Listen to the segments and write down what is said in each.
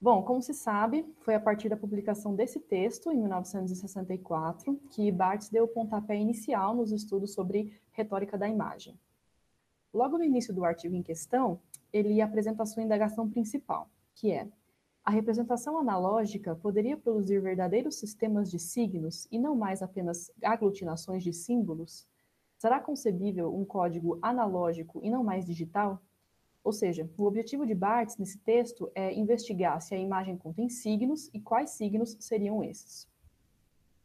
Bom, como se sabe, foi a partir da publicação desse texto, em 1964, que Barthes deu o pontapé inicial nos estudos sobre retórica da imagem. Logo no início do artigo em questão, ele apresenta a sua indagação principal, que é a representação analógica poderia produzir verdadeiros sistemas de signos e não mais apenas aglutinações de símbolos? Será concebível um código analógico e não mais digital? Ou seja, o objetivo de Barthes nesse texto é investigar se a imagem contém signos e quais signos seriam esses.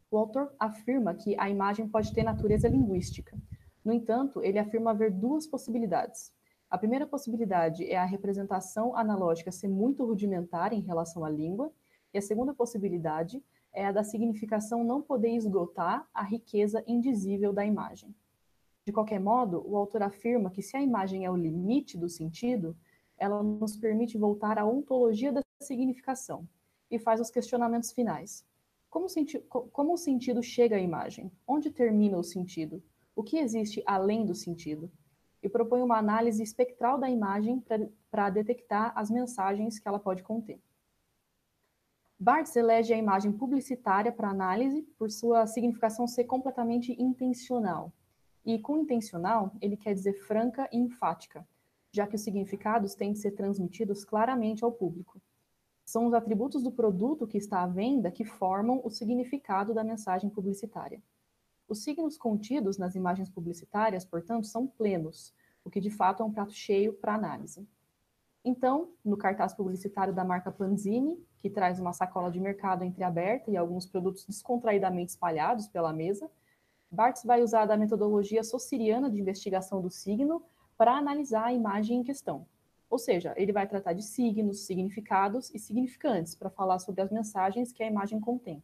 O autor afirma que a imagem pode ter natureza linguística. No entanto, ele afirma haver duas possibilidades. A primeira possibilidade é a representação analógica ser muito rudimentar em relação à língua, e a segunda possibilidade é a da significação não poder esgotar a riqueza indizível da imagem. De qualquer modo, o autor afirma que se a imagem é o limite do sentido, ela nos permite voltar à ontologia da significação e faz os questionamentos finais. Como, senti como o sentido chega à imagem? Onde termina o sentido? O que existe além do sentido? e propõe uma análise espectral da imagem para detectar as mensagens que ela pode conter. Barthes elege a imagem publicitária para análise por sua significação ser completamente intencional. E com intencional, ele quer dizer franca e enfática, já que os significados têm de ser transmitidos claramente ao público. São os atributos do produto que está à venda que formam o significado da mensagem publicitária. Os signos contidos nas imagens publicitárias, portanto, são plenos, o que de fato é um prato cheio para análise. Então, no cartaz publicitário da marca Panzini, que traz uma sacola de mercado entreaberta e alguns produtos descontraidamente espalhados pela mesa, Barthes vai usar da metodologia sociriana de investigação do signo para analisar a imagem em questão. Ou seja, ele vai tratar de signos, significados e significantes para falar sobre as mensagens que a imagem contém.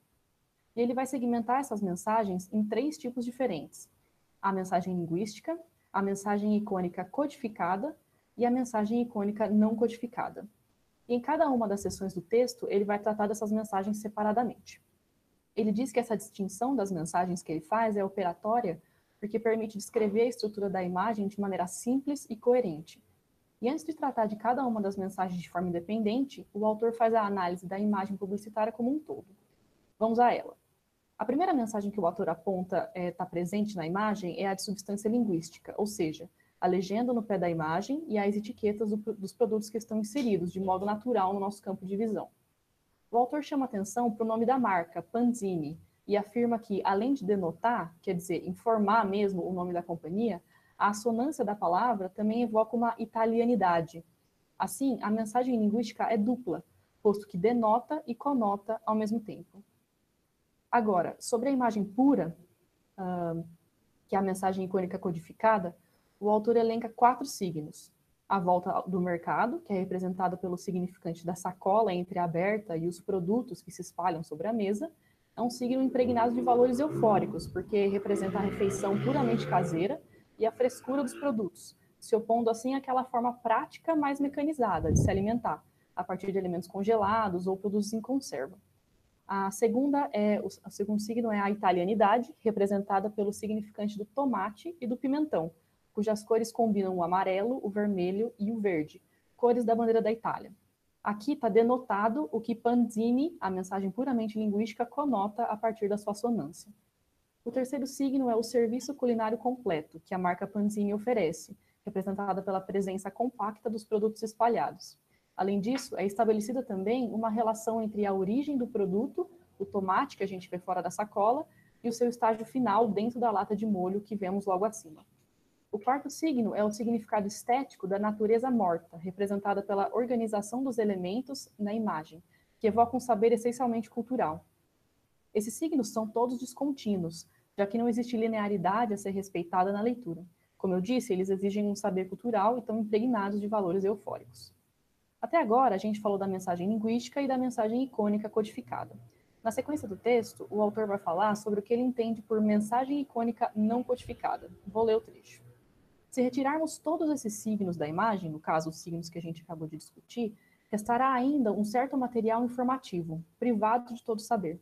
E ele vai segmentar essas mensagens em três tipos diferentes: a mensagem linguística, a mensagem icônica codificada e a mensagem icônica não codificada. Em cada uma das seções do texto, ele vai tratar dessas mensagens separadamente. Ele diz que essa distinção das mensagens que ele faz é operatória porque permite descrever a estrutura da imagem de maneira simples e coerente. E antes de tratar de cada uma das mensagens de forma independente, o autor faz a análise da imagem publicitária como um todo. Vamos a ela. A primeira mensagem que o autor aponta está é, tá presente na imagem é a de substância linguística, ou seja, a legenda no pé da imagem e as etiquetas do, dos produtos que estão inseridos de modo natural no nosso campo de visão. O autor chama atenção para o nome da marca, Panzini, e afirma que, além de denotar, quer dizer, informar mesmo o nome da companhia, a assonância da palavra também evoca uma italianidade. Assim, a mensagem linguística é dupla, posto que denota e conota ao mesmo tempo. Agora, sobre a imagem pura, uh, que é a mensagem icônica codificada, o autor elenca quatro signos. A volta do mercado, que é representada pelo significante da sacola entreaberta e os produtos que se espalham sobre a mesa, é um signo impregnado de valores eufóricos, porque representa a refeição puramente caseira e a frescura dos produtos, se opondo assim àquela forma prática mais mecanizada de se alimentar, a partir de alimentos congelados ou produtos em conserva. A segunda é o, segundo signo é a italianidade, representada pelo significante do tomate e do pimentão, cujas cores combinam o amarelo, o vermelho e o verde, cores da bandeira da Itália. Aqui está denotado o que Panzini, a mensagem puramente linguística, conota a partir da sua assonância. O terceiro signo é o serviço culinário completo, que a marca Panzini oferece, representada pela presença compacta dos produtos espalhados. Além disso, é estabelecida também uma relação entre a origem do produto, o tomate que a gente vê fora da sacola, e o seu estágio final dentro da lata de molho que vemos logo acima. O quarto signo é o significado estético da natureza morta, representada pela organização dos elementos na imagem, que evoca um saber essencialmente cultural. Esses signos são todos descontínuos, já que não existe linearidade a ser respeitada na leitura. Como eu disse, eles exigem um saber cultural e estão impregnados de valores eufóricos. Até agora, a gente falou da mensagem linguística e da mensagem icônica codificada. Na sequência do texto, o autor vai falar sobre o que ele entende por mensagem icônica não codificada. Vou ler o trecho. Se retirarmos todos esses signos da imagem, no caso, os signos que a gente acabou de discutir, restará ainda um certo material informativo, privado de todo saber.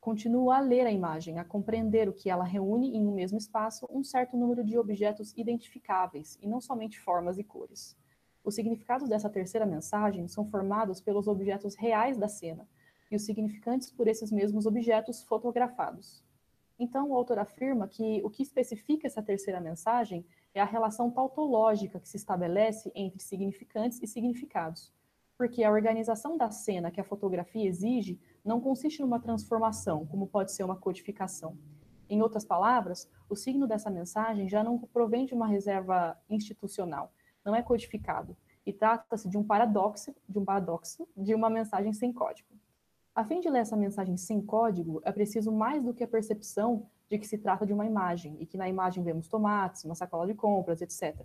Continua a ler a imagem, a compreender o que ela reúne em um mesmo espaço um certo número de objetos identificáveis, e não somente formas e cores. Os significados dessa terceira mensagem são formados pelos objetos reais da cena e os significantes por esses mesmos objetos fotografados. Então, o autor afirma que o que especifica essa terceira mensagem é a relação tautológica que se estabelece entre significantes e significados, porque a organização da cena que a fotografia exige não consiste numa transformação, como pode ser uma codificação. Em outras palavras, o signo dessa mensagem já não provém de uma reserva institucional, não é codificado, e trata-se de um paradoxo, de um paradoxo, de uma mensagem sem código. A fim de ler essa mensagem sem código, é preciso mais do que a percepção de que se trata de uma imagem e que na imagem vemos tomates, uma sacola de compras, etc.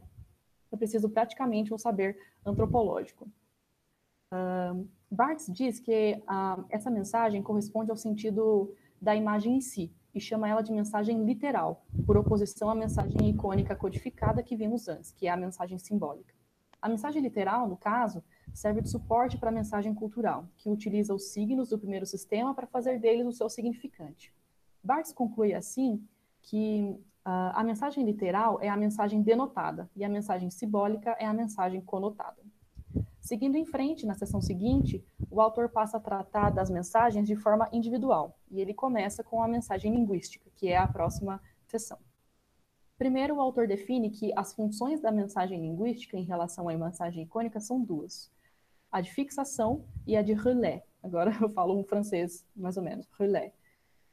É preciso praticamente um saber antropológico. Uh, Barthes diz que uh, essa mensagem corresponde ao sentido da imagem em si e chama ela de mensagem literal, por oposição à mensagem icônica codificada que vimos antes, que é a mensagem simbólica. A mensagem literal, no caso, serve de suporte para a mensagem cultural, que utiliza os signos do primeiro sistema para fazer deles o seu significante. Barthes conclui assim que uh, a mensagem literal é a mensagem denotada e a mensagem simbólica é a mensagem conotada. Seguindo em frente, na sessão seguinte, o autor passa a tratar das mensagens de forma individual, e ele começa com a mensagem linguística, que é a próxima sessão. Primeiro, o autor define que as funções da mensagem linguística em relação à mensagem icônica são duas: a de fixação e a de relais. Agora eu falo um francês, mais ou menos, relais.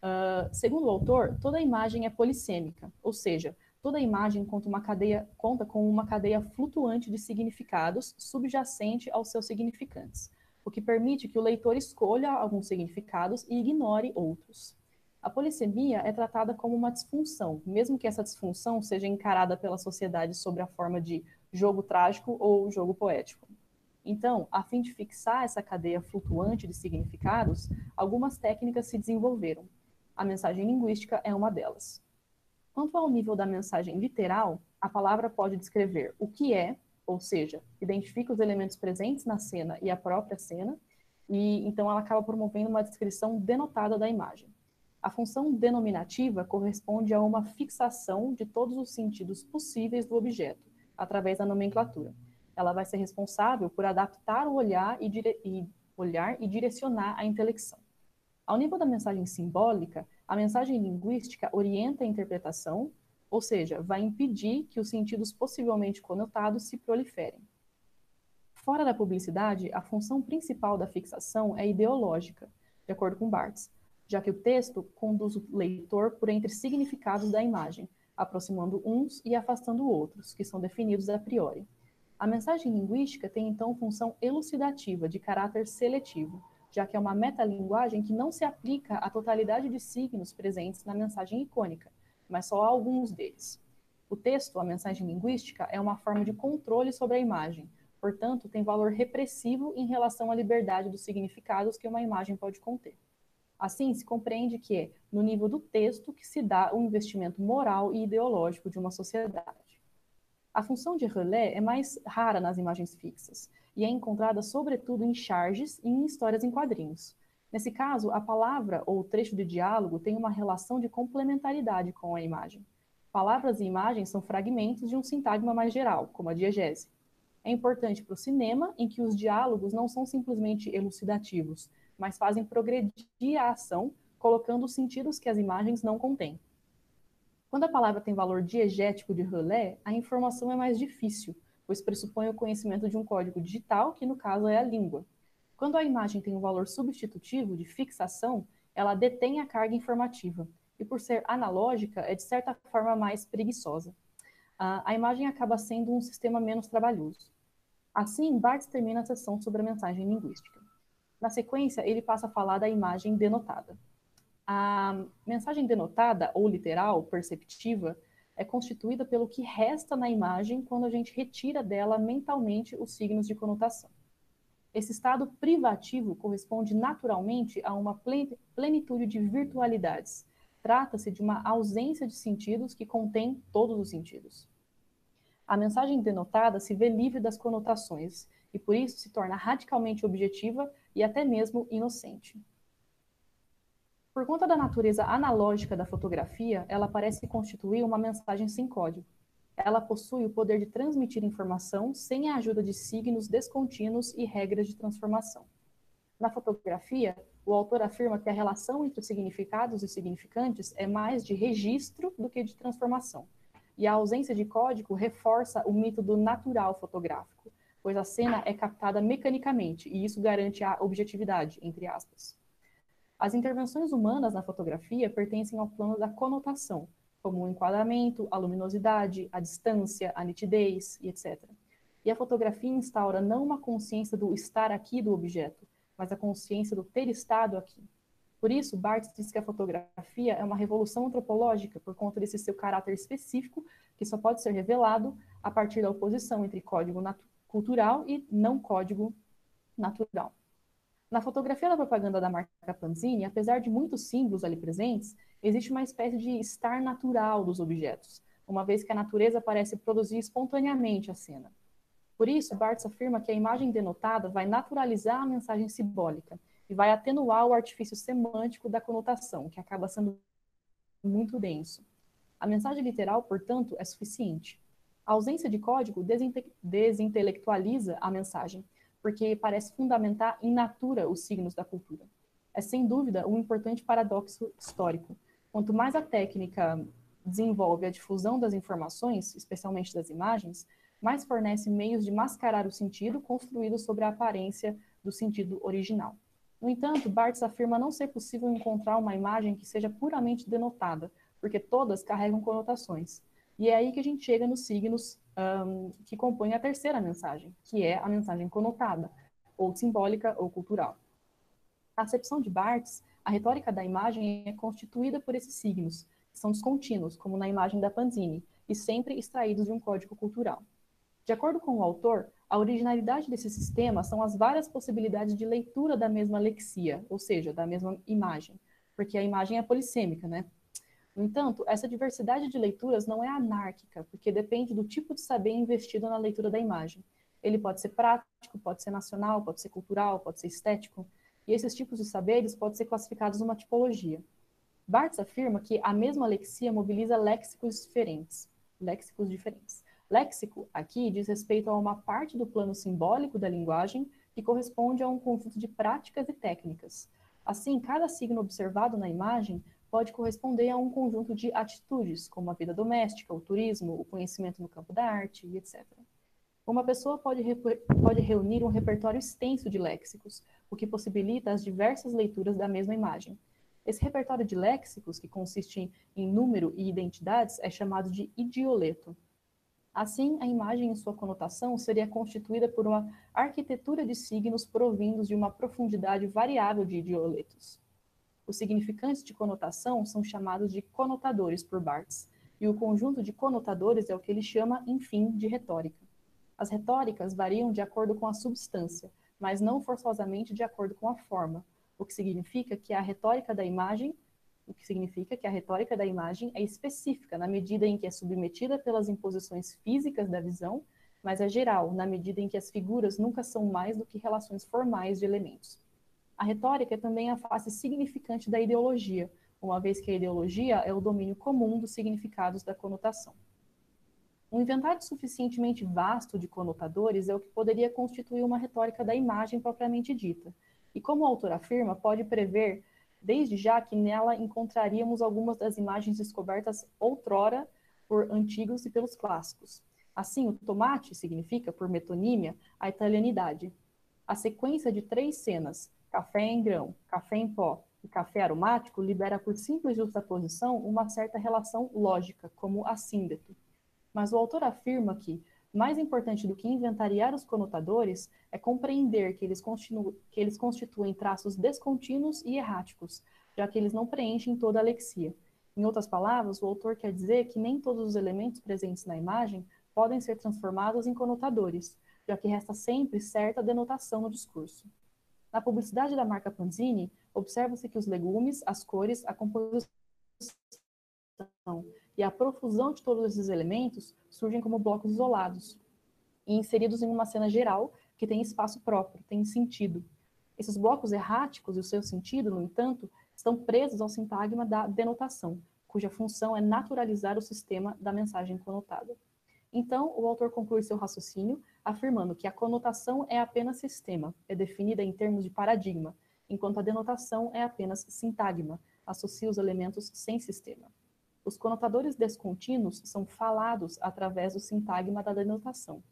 Uh, segundo o autor, toda imagem é polissêmica, ou seja, toda imagem conta, uma cadeia, conta com uma cadeia flutuante de significados subjacente aos seus significantes, o que permite que o leitor escolha alguns significados e ignore outros. A polissemia é tratada como uma disfunção, mesmo que essa disfunção seja encarada pela sociedade sob a forma de jogo trágico ou jogo poético. Então, a fim de fixar essa cadeia flutuante de significados, algumas técnicas se desenvolveram. A mensagem linguística é uma delas. Quanto ao nível da mensagem literal, a palavra pode descrever o que é, ou seja, identifica os elementos presentes na cena e a própria cena, e então ela acaba promovendo uma descrição denotada da imagem. A função denominativa corresponde a uma fixação de todos os sentidos possíveis do objeto, através da nomenclatura. Ela vai ser responsável por adaptar o olhar e, dire... e olhar e direcionar a intelecção. Ao nível da mensagem simbólica, a mensagem linguística orienta a interpretação, ou seja, vai impedir que os sentidos possivelmente conotados se proliferem. Fora da publicidade, a função principal da fixação é ideológica, de acordo com Barthes, já que o texto conduz o leitor por entre significados da imagem, aproximando uns e afastando outros, que são definidos a priori. A mensagem linguística tem então função elucidativa, de caráter seletivo, já que é uma metalinguagem que não se aplica à totalidade de signos presentes na mensagem icônica, mas só a alguns deles. O texto, a mensagem linguística, é uma forma de controle sobre a imagem, portanto, tem valor repressivo em relação à liberdade dos significados que uma imagem pode conter. Assim, se compreende que é no nível do texto que se dá o investimento moral e ideológico de uma sociedade. A função de relé é mais rara nas imagens fixas, e é encontrada sobretudo em charges e em histórias em quadrinhos. Nesse caso, a palavra ou trecho de diálogo tem uma relação de complementaridade com a imagem. Palavras e imagens são fragmentos de um sintagma mais geral, como a diegese. É importante para o cinema, em que os diálogos não são simplesmente elucidativos, mas fazem progredir a ação, colocando os sentidos que as imagens não contêm. Quando a palavra tem valor diegético de relé, a informação é mais difícil, pois pressupõe o conhecimento de um código digital, que no caso é a língua. Quando a imagem tem um valor substitutivo de fixação, ela detém a carga informativa, e por ser analógica, é de certa forma mais preguiçosa. a imagem acaba sendo um sistema menos trabalhoso. Assim, Barthes termina a sessão sobre a mensagem linguística. Na sequência, ele passa a falar da imagem denotada. A mensagem denotada, ou literal, perceptiva, é constituída pelo que resta na imagem quando a gente retira dela mentalmente os signos de conotação. Esse estado privativo corresponde naturalmente a uma plenitude de virtualidades. Trata-se de uma ausência de sentidos que contém todos os sentidos. A mensagem denotada se vê livre das conotações e por isso se torna radicalmente objetiva e até mesmo inocente. Por conta da natureza analógica da fotografia, ela parece constituir uma mensagem sem código. ela possui o poder de transmitir informação sem a ajuda de signos descontínuos e regras de transformação. Na fotografia, o autor afirma que a relação entre os significados e significantes é mais de registro do que de transformação. E a ausência de código reforça o mito do natural fotográfico, pois a cena é captada mecanicamente, e isso garante a objetividade, entre aspas. As intervenções humanas na fotografia pertencem ao plano da conotação, como o enquadramento, a luminosidade, a distância, a nitidez e etc. E a fotografia instaura não uma consciência do estar aqui do objeto, mas a consciência do ter estado aqui. Por isso, Barthes diz que a fotografia é uma revolução antropológica por conta desse seu caráter específico, que só pode ser revelado a partir da oposição entre código cultural e não código natural. Na fotografia da propaganda da marca Panzini, apesar de muitos símbolos ali presentes, existe uma espécie de estar natural dos objetos, uma vez que a natureza parece produzir espontaneamente a cena. Por isso, Barthes afirma que a imagem denotada vai naturalizar a mensagem simbólica e vai atenuar o artifício semântico da conotação, que acaba sendo muito denso. A mensagem literal, portanto, é suficiente. A ausência de código desinte desintelectualiza a mensagem, porque parece fundamentar in natura os signos da cultura. É sem dúvida um importante paradoxo histórico. Quanto mais a técnica desenvolve a difusão das informações, especialmente das imagens, mais fornece meios de mascarar o sentido construído sobre a aparência do sentido original. No entanto, Barthes afirma não ser possível encontrar uma imagem que seja puramente denotada, porque todas carregam conotações. E é aí que a gente chega nos signos um, que compõem a terceira mensagem, que é a mensagem conotada, ou simbólica ou cultural. A acepção de Barthes, a retórica da imagem é constituída por esses signos, que são descontínuos, como na imagem da Panzini, e sempre extraídos de um código cultural. De acordo com o autor, a originalidade desse sistema são as várias possibilidades de leitura da mesma lexia, ou seja, da mesma imagem, porque a imagem é polissêmica, né? No entanto, essa diversidade de leituras não é anárquica, porque depende do tipo de saber investido na leitura da imagem. Ele pode ser prático, pode ser nacional, pode ser cultural, pode ser estético, e esses tipos de saberes podem ser classificados numa tipologia. Barthes afirma que a mesma lexia mobiliza léxicos diferentes, léxicos diferentes. Léxico, aqui, diz respeito a uma parte do plano simbólico da linguagem que corresponde a um conjunto de práticas e técnicas. Assim, cada signo observado na imagem pode corresponder a um conjunto de atitudes, como a vida doméstica, o turismo, o conhecimento no campo da arte etc. Uma pessoa pode, pode reunir um repertório extenso de léxicos, o que possibilita as diversas leituras da mesma imagem. Esse repertório de léxicos, que consiste em número e identidades, é chamado de idioleto. Assim, a imagem em sua conotação seria constituída por uma arquitetura de signos provindos de uma profundidade variável de idioletos. Os significantes de conotação são chamados de conotadores por Barthes, e o conjunto de conotadores é o que ele chama, enfim, de retórica. As retóricas variam de acordo com a substância, mas não forçosamente de acordo com a forma, o que significa que a retórica da imagem, o que significa que a retórica da imagem é específica na medida em que é submetida pelas imposições físicas da visão, mas é geral na medida em que as figuras nunca são mais do que relações formais de elementos. A retórica é também a face significante da ideologia, uma vez que a ideologia é o domínio comum dos significados da conotação. Um inventário suficientemente vasto de conotadores é o que poderia constituir uma retórica da imagem propriamente dita, e como o autor afirma, pode prever desde já que nela encontraríamos algumas das imagens descobertas outrora por antigos e pelos clássicos. Assim, o tomate significa, por metonímia, a italianidade. A sequência de três cenas, café em grão, café em pó e café aromático libera por simples justaposição uma certa relação lógica, como assíndeto. Mas o autor afirma que, mais importante do que inventariar os conotadores, é compreender que eles, que eles constituem traços descontínuos e erráticos, já que eles não preenchem toda a lexia. Em outras palavras, o autor quer dizer que nem todos os elementos presentes na imagem podem ser transformados em conotadores, já que resta sempre certa denotação no discurso. Na publicidade da marca Panzini, observa-se que os legumes, as cores, a composição e a profusão de todos esses elementos surgem como blocos isolados e inseridos em uma cena geral que tem espaço próprio, tem sentido. Esses blocos erráticos e o seu sentido, no entanto, estão presos ao sintagma da denotação, cuja função é naturalizar o sistema da mensagem conotada. Então, o autor conclui seu raciocínio afirmando que a conotação é apenas sistema, é definida em termos de paradigma, enquanto a denotação é apenas sintagma, associa os elementos sem sistema. Os conotadores descontínuos são falados através do sintagma da denotação.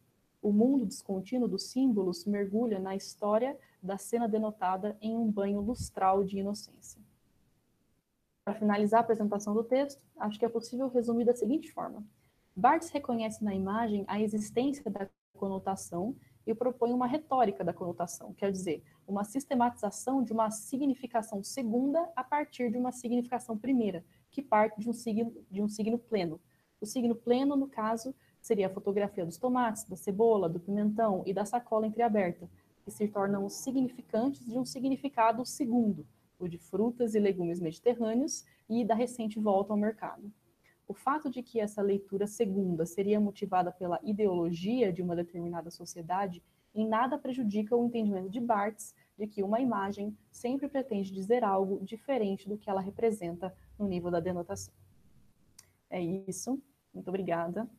O mundo descontínuo dos símbolos mergulha na história da cena denotada em um banho lustral de inocência. Para finalizar a apresentação do texto, acho que é possível resumir da seguinte forma. Barthes reconhece na imagem a existência da conotação e propõe uma retórica da conotação, quer dizer, uma sistematização de uma significação segunda a partir de uma significação primeira, que parte de um signo, de um signo pleno. O signo pleno, no caso, seria a fotografia dos tomates, da cebola, do pimentão e da sacola entreaberta, que se tornam os significantes de um significado segundo, o de frutas e legumes mediterrâneos e da recente volta ao mercado. O fato de que essa leitura segunda seria motivada pela ideologia de uma determinada sociedade em nada prejudica o entendimento de Barthes de que uma imagem sempre pretende dizer algo diferente do que ela representa no nível da denotação. É isso. Muito obrigada.